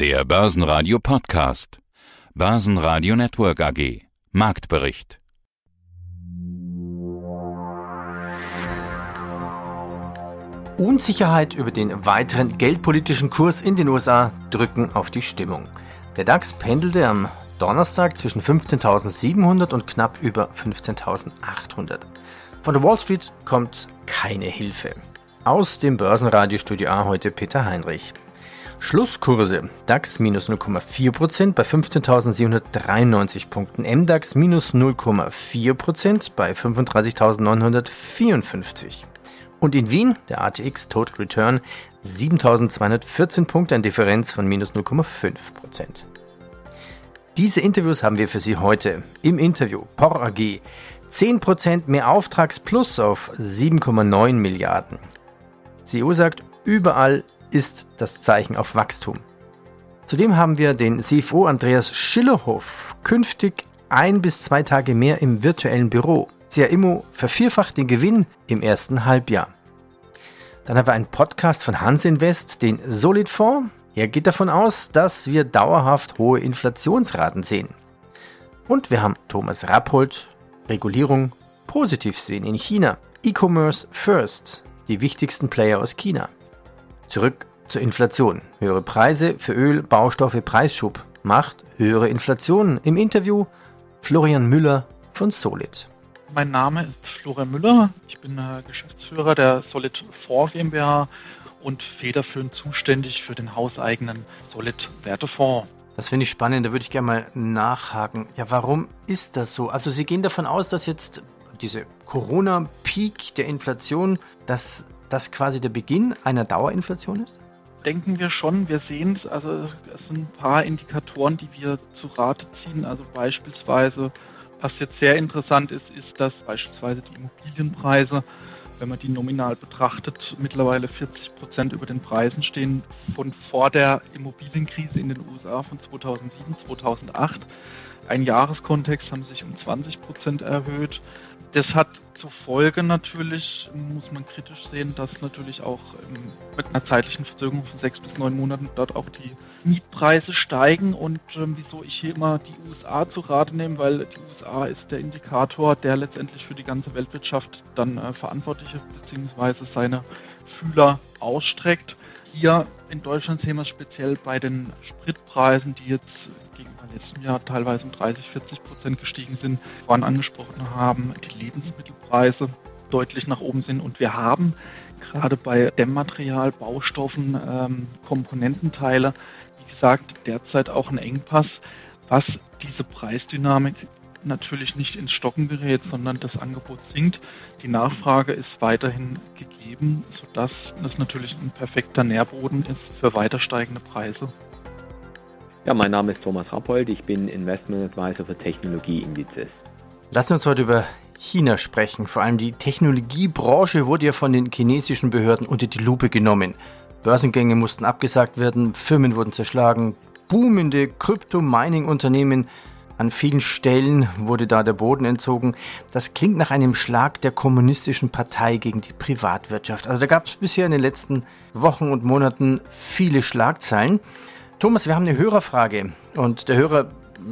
Der Börsenradio Podcast. Börsenradio Network AG. Marktbericht. Unsicherheit über den weiteren geldpolitischen Kurs in den USA drücken auf die Stimmung. Der DAX pendelte am Donnerstag zwischen 15.700 und knapp über 15.800. Von der Wall Street kommt keine Hilfe. Aus dem Börsenradiostudio A heute Peter Heinrich. Schlusskurse DAX minus 0,4% bei 15.793 Punkten, MDAX minus 0,4% bei 35.954. Und in Wien der ATX Total Return 7.214 Punkte, eine Differenz von minus 0,5%. Diese Interviews haben wir für Sie heute im Interview POR AG 10% mehr Auftragsplus auf 7,9 Milliarden. CEO sagt, überall ist das Zeichen auf Wachstum. Zudem haben wir den CFO Andreas Schillerhoff künftig ein bis zwei Tage mehr im virtuellen Büro. CRIMO vervierfacht den Gewinn im ersten Halbjahr. Dann haben wir einen Podcast von Hans Invest, den Solid Fonds. Er geht davon aus, dass wir dauerhaft hohe Inflationsraten sehen. Und wir haben Thomas Rappold, Regulierung positiv sehen in China. E-Commerce First, die wichtigsten Player aus China. Zurück zur Inflation. Höhere Preise für Öl, Baustoffe, Preisschub macht höhere Inflation. Im Interview Florian Müller von Solid. Mein Name ist Florian Müller. Ich bin äh, Geschäftsführer der Solid 4 GmbH und federführend zuständig für den hauseigenen Solid Wertefonds. Das finde ich spannend, da würde ich gerne mal nachhaken. Ja, warum ist das so? Also Sie gehen davon aus, dass jetzt diese Corona-Peak der Inflation, dass das quasi der Beginn einer Dauerinflation ist? Denken wir schon. Wir sehen es, also es sind ein paar Indikatoren, die wir zu Rate ziehen. Also beispielsweise, was jetzt sehr interessant ist, ist, dass beispielsweise die Immobilienpreise, wenn man die nominal betrachtet, mittlerweile 40 Prozent über den Preisen stehen von vor der Immobilienkrise in den USA von 2007, 2008. Ein Jahreskontext haben sich um 20 Prozent erhöht. Das hat zur Folge natürlich, muss man kritisch sehen, dass natürlich auch ähm, mit einer zeitlichen Verzögerung von sechs bis neun Monaten dort auch die Mietpreise steigen. Und ähm, wieso ich hier immer die USA zu Rate nehme, weil die USA ist der Indikator, der letztendlich für die ganze Weltwirtschaft dann äh, verantwortlich ist, beziehungsweise seine Fühler ausstreckt. Hier in Deutschland sehen wir es speziell bei den Spritpreisen, die jetzt gegenüber letztem Jahr teilweise um 30, 40 Prozent gestiegen sind, vorhin angesprochen haben, die Lebensmittelpreise deutlich nach oben sind und wir haben gerade bei Dämmmaterial, Baustoffen, ähm, Komponententeile, wie gesagt, derzeit auch einen Engpass, was diese Preisdynamik natürlich nicht ins Stocken gerät, sondern das Angebot sinkt. Die Nachfrage ist weiterhin gegeben, sodass das natürlich ein perfekter Nährboden ist für weiter steigende Preise. Ja, mein Name ist Thomas Rappold, ich bin Investment Advisor für Technologieindizes. Lassen wir uns heute über China sprechen. Vor allem die Technologiebranche wurde ja von den chinesischen Behörden unter die Lupe genommen. Börsengänge mussten abgesagt werden, Firmen wurden zerschlagen, boomende Krypto-Mining-Unternehmen an vielen Stellen wurde da der Boden entzogen. Das klingt nach einem Schlag der kommunistischen Partei gegen die Privatwirtschaft. Also da gab es bisher in den letzten Wochen und Monaten viele Schlagzeilen. Thomas, wir haben eine Hörerfrage und der Hörer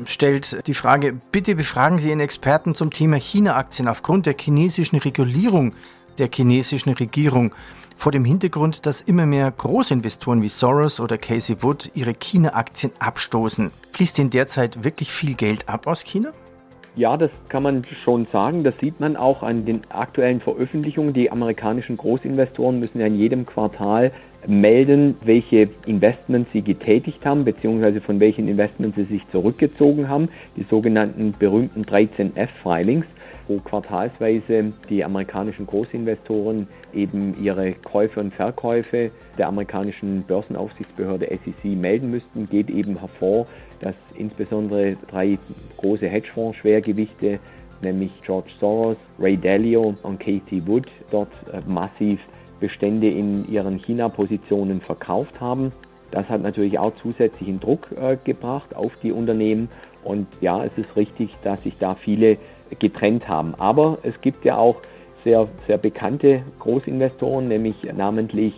stellt die Frage, bitte befragen Sie Ihren Experten zum Thema China-Aktien aufgrund der chinesischen Regulierung der chinesischen Regierung. Vor dem Hintergrund, dass immer mehr Großinvestoren wie Soros oder Casey Wood ihre China-Aktien abstoßen. Fließt denn derzeit wirklich viel Geld ab aus China? Ja, das kann man schon sagen. Das sieht man auch an den aktuellen Veröffentlichungen. Die amerikanischen Großinvestoren müssen ja in jedem Quartal melden, welche Investments sie getätigt haben, beziehungsweise von welchen Investments sie sich zurückgezogen haben, die sogenannten berühmten 13F-Filings, wo quartalsweise die amerikanischen Großinvestoren eben ihre Käufe und Verkäufe der amerikanischen Börsenaufsichtsbehörde SEC melden müssten, geht eben hervor, dass insbesondere drei große Hedgefonds-Schwergewichte, nämlich George Soros, Ray Dalio und Casey Wood, dort äh, massiv Bestände in ihren China-Positionen verkauft haben. Das hat natürlich auch zusätzlichen Druck äh, gebracht auf die Unternehmen. Und ja, es ist richtig, dass sich da viele getrennt haben. Aber es gibt ja auch sehr, sehr bekannte Großinvestoren, nämlich namentlich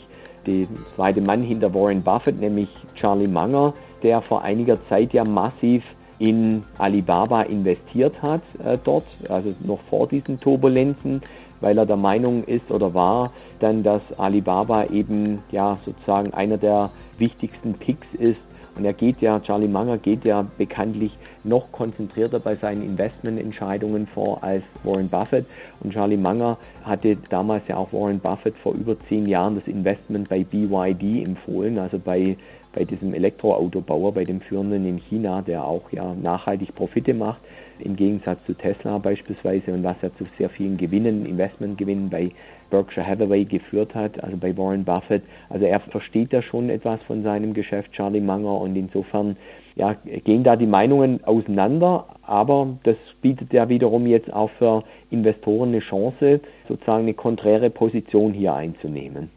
der zweite Mann hinter Warren Buffett, nämlich Charlie Munger, der vor einiger Zeit ja massiv in Alibaba investiert hat äh, dort, also noch vor diesen Turbulenzen, weil er der Meinung ist oder war dann, dass Alibaba eben ja sozusagen einer der wichtigsten Picks ist. Und er geht ja, Charlie Munger geht ja bekanntlich noch konzentrierter bei seinen Investmententscheidungen vor als Warren Buffett. Und Charlie Munger hatte damals ja auch Warren Buffett vor über zehn Jahren das Investment bei BYD empfohlen, also bei bei diesem Elektroautobauer, bei dem führenden in China, der auch ja nachhaltig Profite macht, im Gegensatz zu Tesla beispielsweise und was ja zu sehr vielen Gewinnen, Investmentgewinnen bei Berkshire Hathaway geführt hat, also bei Warren Buffett. Also er versteht da schon etwas von seinem Geschäft, Charlie Munger, und insofern ja, gehen da die Meinungen auseinander, aber das bietet ja wiederum jetzt auch für Investoren eine Chance, sozusagen eine konträre Position hier einzunehmen.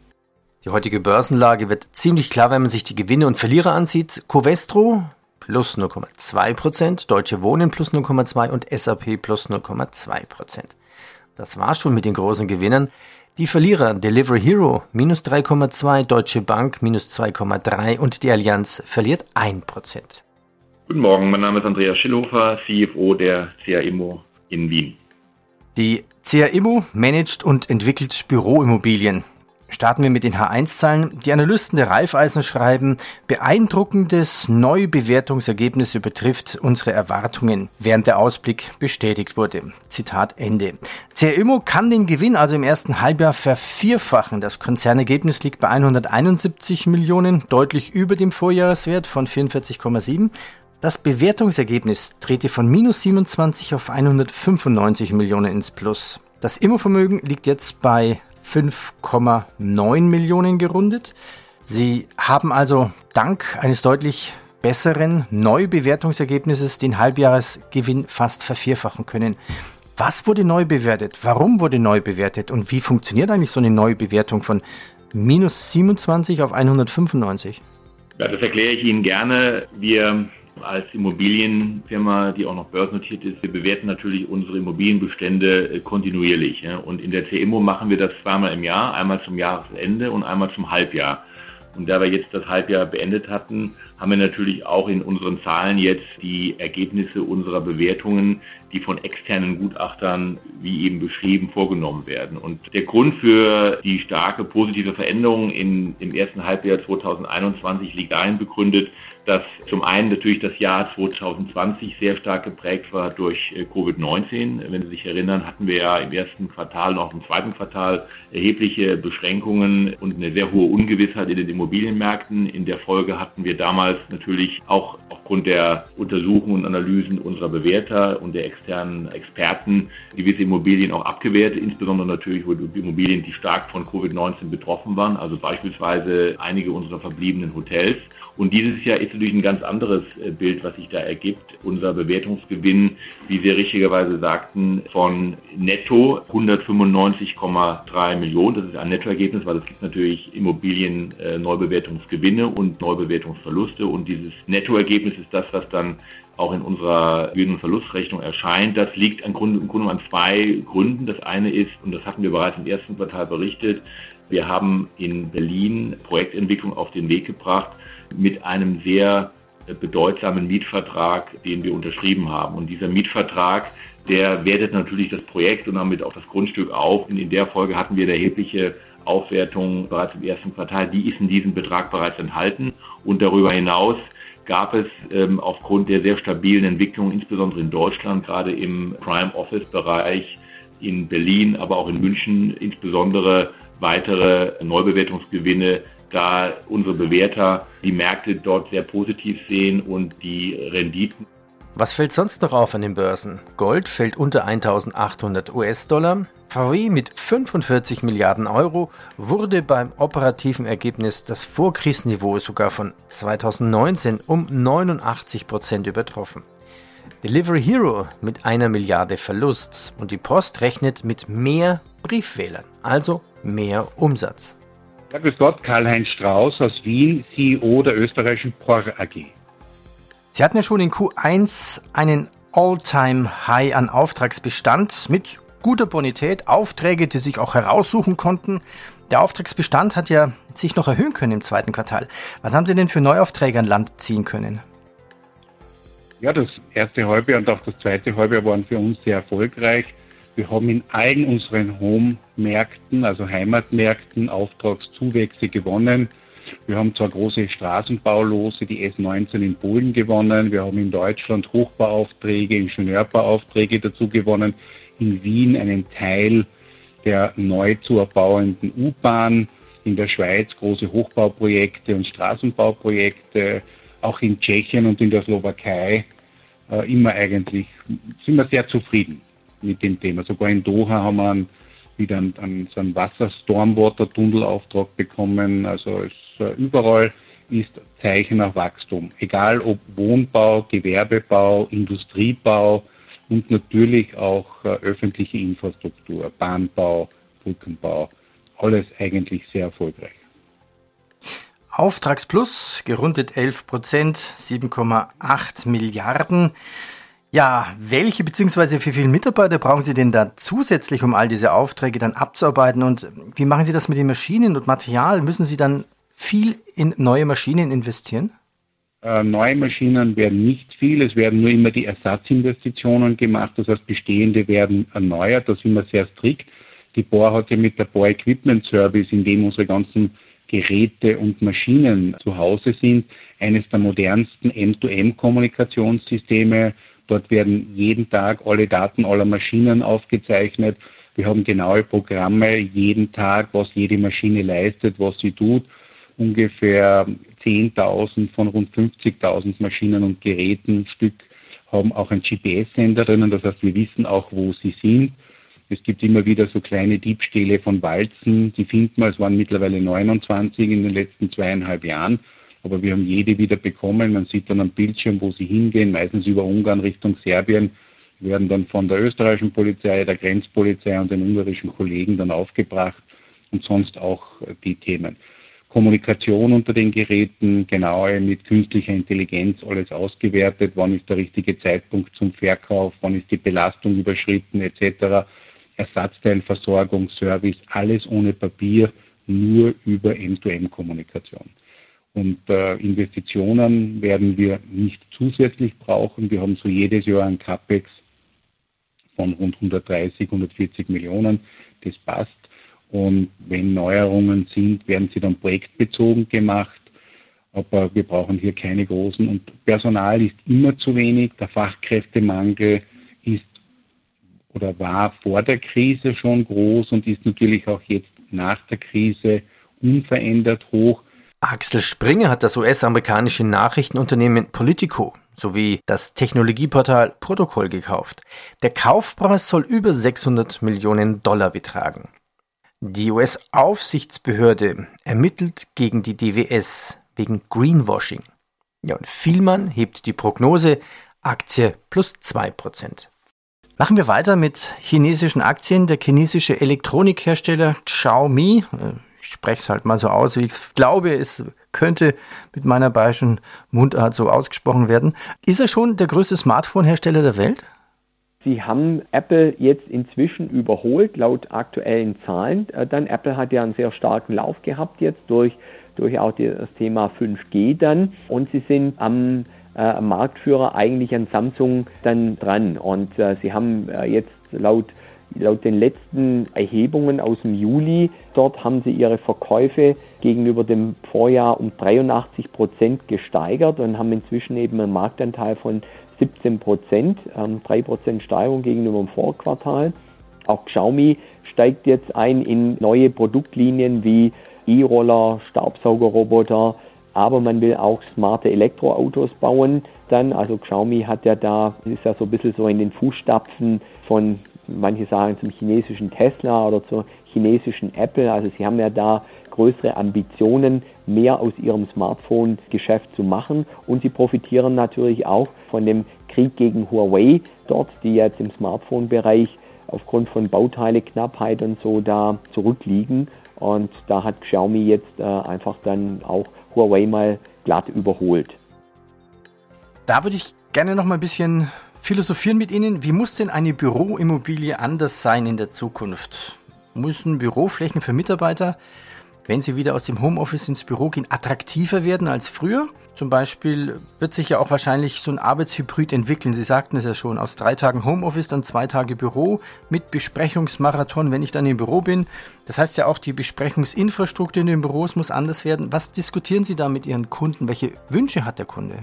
Die heutige Börsenlage wird ziemlich klar, wenn man sich die Gewinne und Verlierer ansieht. Covestro plus 0,2%, Deutsche Wohnen plus 0,2% und SAP plus 0,2%. Das war schon mit den großen Gewinnern. Die Verlierer Delivery Hero minus 3,2, Deutsche Bank minus 2,3 und die Allianz verliert 1%. Guten Morgen, mein Name ist Andreas Schillhofer, CFO der CAIMO in Wien. Die CAIMO managt und entwickelt Büroimmobilien. Starten wir mit den H1-Zahlen. Die Analysten der Raiffeisen schreiben, beeindruckendes Neubewertungsergebnis übertrifft unsere Erwartungen, während der Ausblick bestätigt wurde. Zitat Ende. CRIMO kann den Gewinn also im ersten Halbjahr vervierfachen. Das Konzernergebnis liegt bei 171 Millionen, deutlich über dem Vorjahreswert von 44,7. Das Bewertungsergebnis drehte von minus 27 auf 195 Millionen ins Plus. Das Immovermögen liegt jetzt bei 5,9 Millionen gerundet. Sie haben also dank eines deutlich besseren Neubewertungsergebnisses den Halbjahresgewinn fast vervierfachen können. Was wurde neu bewertet? Warum wurde neu bewertet? Und wie funktioniert eigentlich so eine Neubewertung von minus 27 auf 195? Ja, das erkläre ich Ihnen gerne. Wir als Immobilienfirma, die auch noch börsennotiert ist, wir bewerten natürlich unsere Immobilienbestände äh, kontinuierlich. Und in der CMO machen wir das zweimal im Jahr, einmal zum Jahresende und einmal zum Halbjahr. Und da wir jetzt das Halbjahr beendet hatten, haben wir natürlich auch in unseren Zahlen jetzt die Ergebnisse unserer Bewertungen, die von externen Gutachtern, wie eben beschrieben, vorgenommen werden. Und der Grund für die starke positive Veränderung in, im ersten Halbjahr 2021 liegt darin begründet, dass zum einen natürlich das Jahr 2020 sehr stark geprägt war durch äh, Covid-19. Wenn Sie sich erinnern, hatten wir ja im ersten Quartal und auch im zweiten Quartal erhebliche Beschränkungen und eine sehr hohe Ungewissheit in den Immobilienmärkten. In der Folge hatten wir damals natürlich auch aufgrund der Untersuchungen und Analysen unserer Bewerter und der externen Experten gewisse Immobilien auch abgewertet, insbesondere natürlich Immobilien, die stark von Covid-19 betroffen waren, also beispielsweise einige unserer verbliebenen Hotels. Und dieses Jahr ist natürlich ein ganz anderes äh, Bild, was sich da ergibt. Unser Bewertungsgewinn, wie Sie richtigerweise sagten, von netto 195,3 Millionen. Das ist ein Nettoergebnis, weil es gibt natürlich Immobilien äh, Neubewertungsgewinne und Neubewertungsverluste. Und dieses Nettoergebnis ist das, was dann auch in unserer Gewinn- und Verlustrechnung erscheint. Das liegt im Grunde, im an zwei Gründen. Das eine ist, und das hatten wir bereits im ersten Quartal berichtet, wir haben in Berlin Projektentwicklung auf den Weg gebracht, mit einem sehr bedeutsamen Mietvertrag, den wir unterschrieben haben. Und dieser Mietvertrag, der wertet natürlich das Projekt und damit auch das Grundstück auf. Und in der Folge hatten wir erhebliche Aufwertung bereits im ersten Quartal. Die ist in diesem Betrag bereits enthalten. Und darüber hinaus gab es ähm, aufgrund der sehr stabilen Entwicklung, insbesondere in Deutschland, gerade im Prime Office Bereich, in Berlin, aber auch in München, insbesondere weitere Neubewertungsgewinne da unsere Bewerter die Märkte dort sehr positiv sehen und die Renditen. Was fällt sonst noch auf an den Börsen? Gold fällt unter 1800 US-Dollar. VW mit 45 Milliarden Euro wurde beim operativen Ergebnis das Vorkrisenniveau sogar von 2019 um 89 Prozent übertroffen. Delivery Hero mit einer Milliarde Verlust und die Post rechnet mit mehr Briefwählern, also mehr Umsatz. Ja, grüß Gott, Karl-Heinz Strauß aus Wien, CEO der österreichischen POR AG. Sie hatten ja schon in Q1 einen All-Time-High an Auftragsbestand mit guter Bonität, Aufträge, die sich auch heraussuchen konnten. Der Auftragsbestand hat ja sich noch erhöhen können im zweiten Quartal. Was haben Sie denn für Neuaufträge an Land ziehen können? Ja, das erste Halbjahr und auch das zweite Halbjahr waren für uns sehr erfolgreich. Wir haben in allen unseren Home-Märkten, also Heimatmärkten, Auftragszuwächse gewonnen. Wir haben zwar große Straßenbaulose, die S19 in Polen gewonnen. Wir haben in Deutschland Hochbauaufträge, Ingenieurbauaufträge dazu gewonnen. In Wien einen Teil der neu zu erbauenden U-Bahn. In der Schweiz große Hochbauprojekte und Straßenbauprojekte. Auch in Tschechien und in der Slowakei äh, immer eigentlich, sind wir sehr zufrieden mit dem Thema. Sogar in Doha haben wir einen wieder einen, einen, so einen Wasser-Stormwater-Tunnelauftrag bekommen. Also es, äh, überall ist Zeichen nach Wachstum. Egal ob Wohnbau, Gewerbebau, Industriebau und natürlich auch äh, öffentliche Infrastruktur, Bahnbau, Brückenbau. Alles eigentlich sehr erfolgreich. Auftragsplus, gerundet 11 Prozent, 7,8 Milliarden. Ja, welche bzw. wie viele Mitarbeiter brauchen Sie denn da zusätzlich, um all diese Aufträge dann abzuarbeiten? Und wie machen Sie das mit den Maschinen und Material? Müssen Sie dann viel in neue Maschinen investieren? Äh, neue Maschinen werden nicht viel, es werden nur immer die Ersatzinvestitionen gemacht, das heißt bestehende werden erneuert, da sind wir sehr strikt. Die Bohr hat ja mit der Bohr Equipment Service, in dem unsere ganzen Geräte und Maschinen zu Hause sind, eines der modernsten M2M-Kommunikationssysteme Dort werden jeden Tag alle Daten aller Maschinen aufgezeichnet. Wir haben genaue Programme jeden Tag, was jede Maschine leistet, was sie tut. Ungefähr 10.000 von rund 50.000 Maschinen und Geräten Stück haben auch einen GPS-Sender drinnen. Das heißt, wir wissen auch, wo sie sind. Es gibt immer wieder so kleine Diebstähle von Walzen. Die finden wir, es waren mittlerweile 29 in den letzten zweieinhalb Jahren. Aber wir haben jede wieder bekommen. Man sieht dann am Bildschirm, wo sie hingehen, meistens über Ungarn Richtung Serbien, werden dann von der österreichischen Polizei, der Grenzpolizei und den ungarischen Kollegen dann aufgebracht und sonst auch die Themen. Kommunikation unter den Geräten, genaue mit künstlicher Intelligenz alles ausgewertet, wann ist der richtige Zeitpunkt zum Verkauf, wann ist die Belastung überschritten etc. Ersatzteilversorgung, Service, alles ohne Papier, nur über M2M-Kommunikation. Und äh, Investitionen werden wir nicht zusätzlich brauchen. Wir haben so jedes Jahr ein CAPEX von rund 130, 140 Millionen. Das passt. Und wenn Neuerungen sind, werden sie dann projektbezogen gemacht. Aber wir brauchen hier keine großen. Und Personal ist immer zu wenig. Der Fachkräftemangel ist oder war vor der Krise schon groß und ist natürlich auch jetzt nach der Krise unverändert hoch. Axel Springer hat das US-amerikanische Nachrichtenunternehmen Politico sowie das Technologieportal Protocol gekauft. Der Kaufpreis soll über 600 Millionen Dollar betragen. Die US-Aufsichtsbehörde ermittelt gegen die DWS wegen Greenwashing. Ja, und Vielmann hebt die Prognose Aktie plus 2%. Machen wir weiter mit chinesischen Aktien. Der chinesische Elektronikhersteller Xiaomi, äh, spreche es halt mal so aus, wie ich glaube, es könnte mit meiner bayerischen Mundart so ausgesprochen werden. Ist er schon der größte Smartphone-Hersteller der Welt? Sie haben Apple jetzt inzwischen überholt, laut aktuellen Zahlen. Äh, dann Apple hat ja einen sehr starken Lauf gehabt jetzt durch, durch auch das Thema 5G dann. Und sie sind am äh, Marktführer eigentlich an Samsung dann dran. Und äh, sie haben äh, jetzt laut Laut den letzten Erhebungen aus dem Juli, dort haben sie ihre Verkäufe gegenüber dem Vorjahr um 83 Prozent gesteigert und haben inzwischen eben einen Marktanteil von 17 Prozent, ähm, 3 Prozent Steigerung gegenüber dem Vorquartal. Auch Xiaomi steigt jetzt ein in neue Produktlinien wie E-Roller, Staubsaugerroboter, aber man will auch smarte Elektroautos bauen. Dann, also Xiaomi hat ja da, ist ja so ein bisschen so in den Fußstapfen von manche sagen zum chinesischen Tesla oder zur chinesischen Apple. Also sie haben ja da größere Ambitionen, mehr aus ihrem Smartphone-Geschäft zu machen. Und sie profitieren natürlich auch von dem Krieg gegen Huawei dort, die jetzt im Smartphone-Bereich aufgrund von Bauteileknappheit und so da zurückliegen. Und da hat Xiaomi jetzt äh, einfach dann auch Huawei mal glatt überholt. Da würde ich gerne noch mal ein bisschen philosophieren mit Ihnen. Wie muss denn eine Büroimmobilie anders sein in der Zukunft? müssen Büroflächen für Mitarbeiter wenn sie wieder aus dem Homeoffice ins Büro gehen, attraktiver werden als früher? Zum Beispiel wird sich ja auch wahrscheinlich so ein Arbeitshybrid entwickeln. Sie sagten es ja schon, aus drei Tagen Homeoffice, dann zwei Tage Büro mit Besprechungsmarathon, wenn ich dann im Büro bin. Das heißt ja auch, die Besprechungsinfrastruktur in den Büros muss anders werden. Was diskutieren Sie da mit Ihren Kunden? Welche Wünsche hat der Kunde?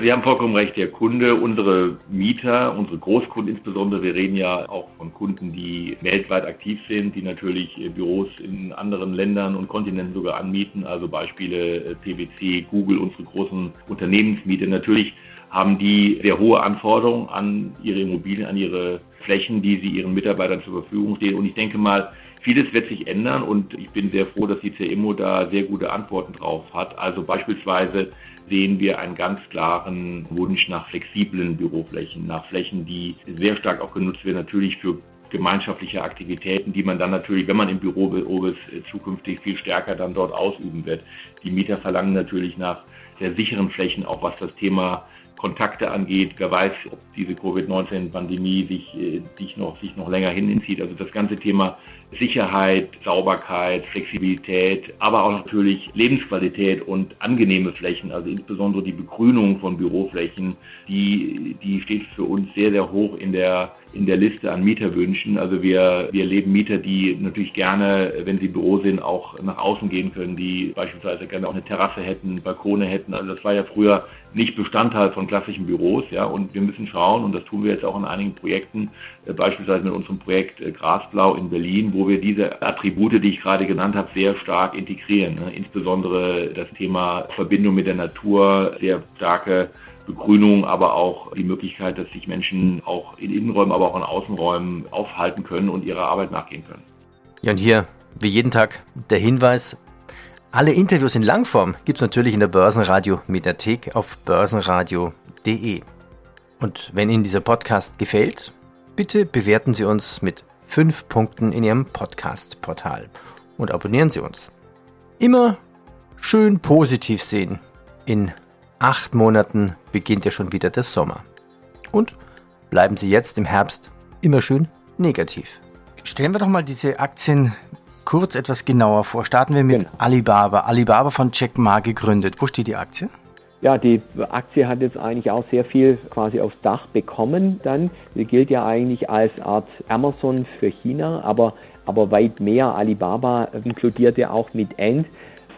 Sie haben vollkommen recht, der Kunde, unsere Mieter, unsere Großkunden insbesondere, wir reden ja auch von Kunden, die weltweit aktiv sind, die natürlich Büros in anderen Ländern und Kontinenten sogar anmieten, also Beispiele äh, PwC, Google, unsere großen Unternehmensmieter. Natürlich haben die sehr hohe Anforderungen an ihre Immobilien, an ihre Flächen, die sie ihren Mitarbeitern zur Verfügung stehen. Und ich denke mal, vieles wird sich ändern und ich bin sehr froh, dass die CMO da sehr gute Antworten drauf hat. Also beispielsweise sehen wir einen ganz klaren Wunsch nach flexiblen Büroflächen, nach Flächen, die sehr stark auch genutzt werden, natürlich für gemeinschaftliche Aktivitäten, die man dann natürlich, wenn man im Büro ist, zukünftig viel stärker dann dort ausüben wird. Die Mieter verlangen natürlich nach sehr sicheren Flächen, auch was das Thema Kontakte angeht. Wer weiß, ob diese Covid-19-Pandemie sich, äh, sich, noch, sich noch länger hinzieht. Also das ganze Thema Sicherheit, Sauberkeit, Flexibilität, aber auch natürlich Lebensqualität und angenehme Flächen, also insbesondere die Begrünung von Büroflächen, die, die steht für uns sehr, sehr hoch in der, in der Liste an Mieterwünschen. Also wir, wir leben Mieter, die natürlich gerne, wenn sie im Büro sind, auch nach außen gehen können, die beispielsweise gerne auch eine Terrasse hätten, Balkone hätten. Also das war ja früher nicht Bestandteil von klassischen Büros, ja, und wir müssen schauen, und das tun wir jetzt auch in einigen Projekten, äh, beispielsweise mit unserem Projekt äh, Grasblau in Berlin, wo wir diese Attribute, die ich gerade genannt habe, sehr stark integrieren. Ne? Insbesondere das Thema Verbindung mit der Natur, sehr starke Begrünung, aber auch die Möglichkeit, dass sich Menschen auch in Innenräumen, aber auch in Außenräumen aufhalten können und ihrer Arbeit nachgehen können. Ja, und hier, wie jeden Tag, der Hinweis, alle Interviews in Langform gibt es natürlich in der Börsenradio Mediathek auf börsenradio.de. Und wenn Ihnen dieser Podcast gefällt, bitte bewerten Sie uns mit fünf Punkten in Ihrem Podcast-Portal und abonnieren Sie uns. Immer schön positiv sehen. In acht Monaten beginnt ja schon wieder der Sommer. Und bleiben Sie jetzt im Herbst immer schön negativ. Stellen wir doch mal diese Aktien kurz etwas genauer vor. Starten wir mit genau. Alibaba. Alibaba von Jack Ma gegründet. Wo steht die Aktie? Ja, die Aktie hat jetzt eigentlich auch sehr viel quasi aufs Dach bekommen dann. Sie gilt ja eigentlich als Art Amazon für China, aber, aber weit mehr. Alibaba inkludiert ja auch mit Ant,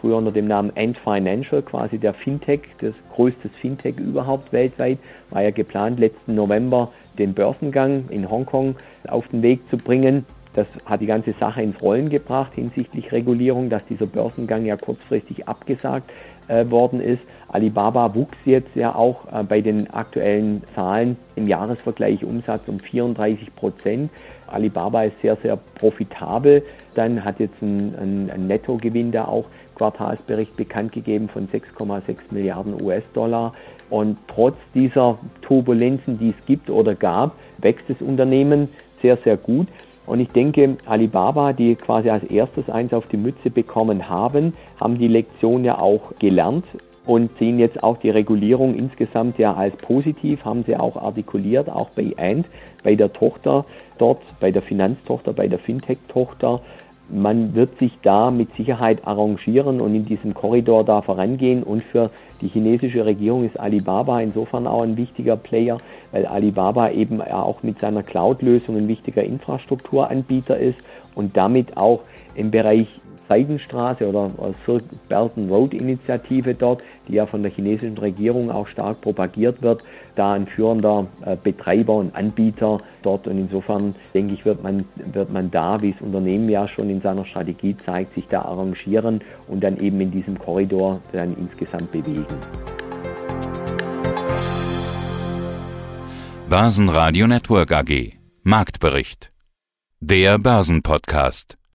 früher unter dem Namen Ant Financial, quasi der Fintech, das größte Fintech überhaupt weltweit, war ja geplant letzten November den Börsengang in Hongkong auf den Weg zu bringen. Das hat die ganze Sache ins Rollen gebracht hinsichtlich Regulierung, dass dieser Börsengang ja kurzfristig abgesagt äh, worden ist. Alibaba wuchs jetzt ja auch äh, bei den aktuellen Zahlen im Jahresvergleich Umsatz um 34 Prozent. Alibaba ist sehr, sehr profitabel. Dann hat jetzt ein, ein Nettogewinn da auch Quartalsbericht bekannt gegeben von 6,6 Milliarden US-Dollar. Und trotz dieser Turbulenzen, die es gibt oder gab, wächst das Unternehmen sehr, sehr gut. Und ich denke, Alibaba, die quasi als erstes eins auf die Mütze bekommen haben, haben die Lektion ja auch gelernt und sehen jetzt auch die Regulierung insgesamt ja als positiv, haben sie auch artikuliert, auch bei Ant, bei der Tochter dort, bei der Finanztochter, bei der Fintech-Tochter. Man wird sich da mit Sicherheit arrangieren und in diesem Korridor da vorangehen. Und für die chinesische Regierung ist Alibaba insofern auch ein wichtiger Player, weil Alibaba eben auch mit seiner Cloud-Lösung ein wichtiger Infrastrukturanbieter ist und damit auch im Bereich Seidenstraße oder and Road Initiative dort, die ja von der chinesischen Regierung auch stark propagiert wird, da ein führender äh, Betreiber und Anbieter dort. Und insofern denke ich, wird man, wird man da, wie es Unternehmen ja schon in seiner Strategie zeigt, sich da arrangieren und dann eben in diesem Korridor dann insgesamt bewegen. Börsenradio Network AG Marktbericht. Der Börsenpodcast.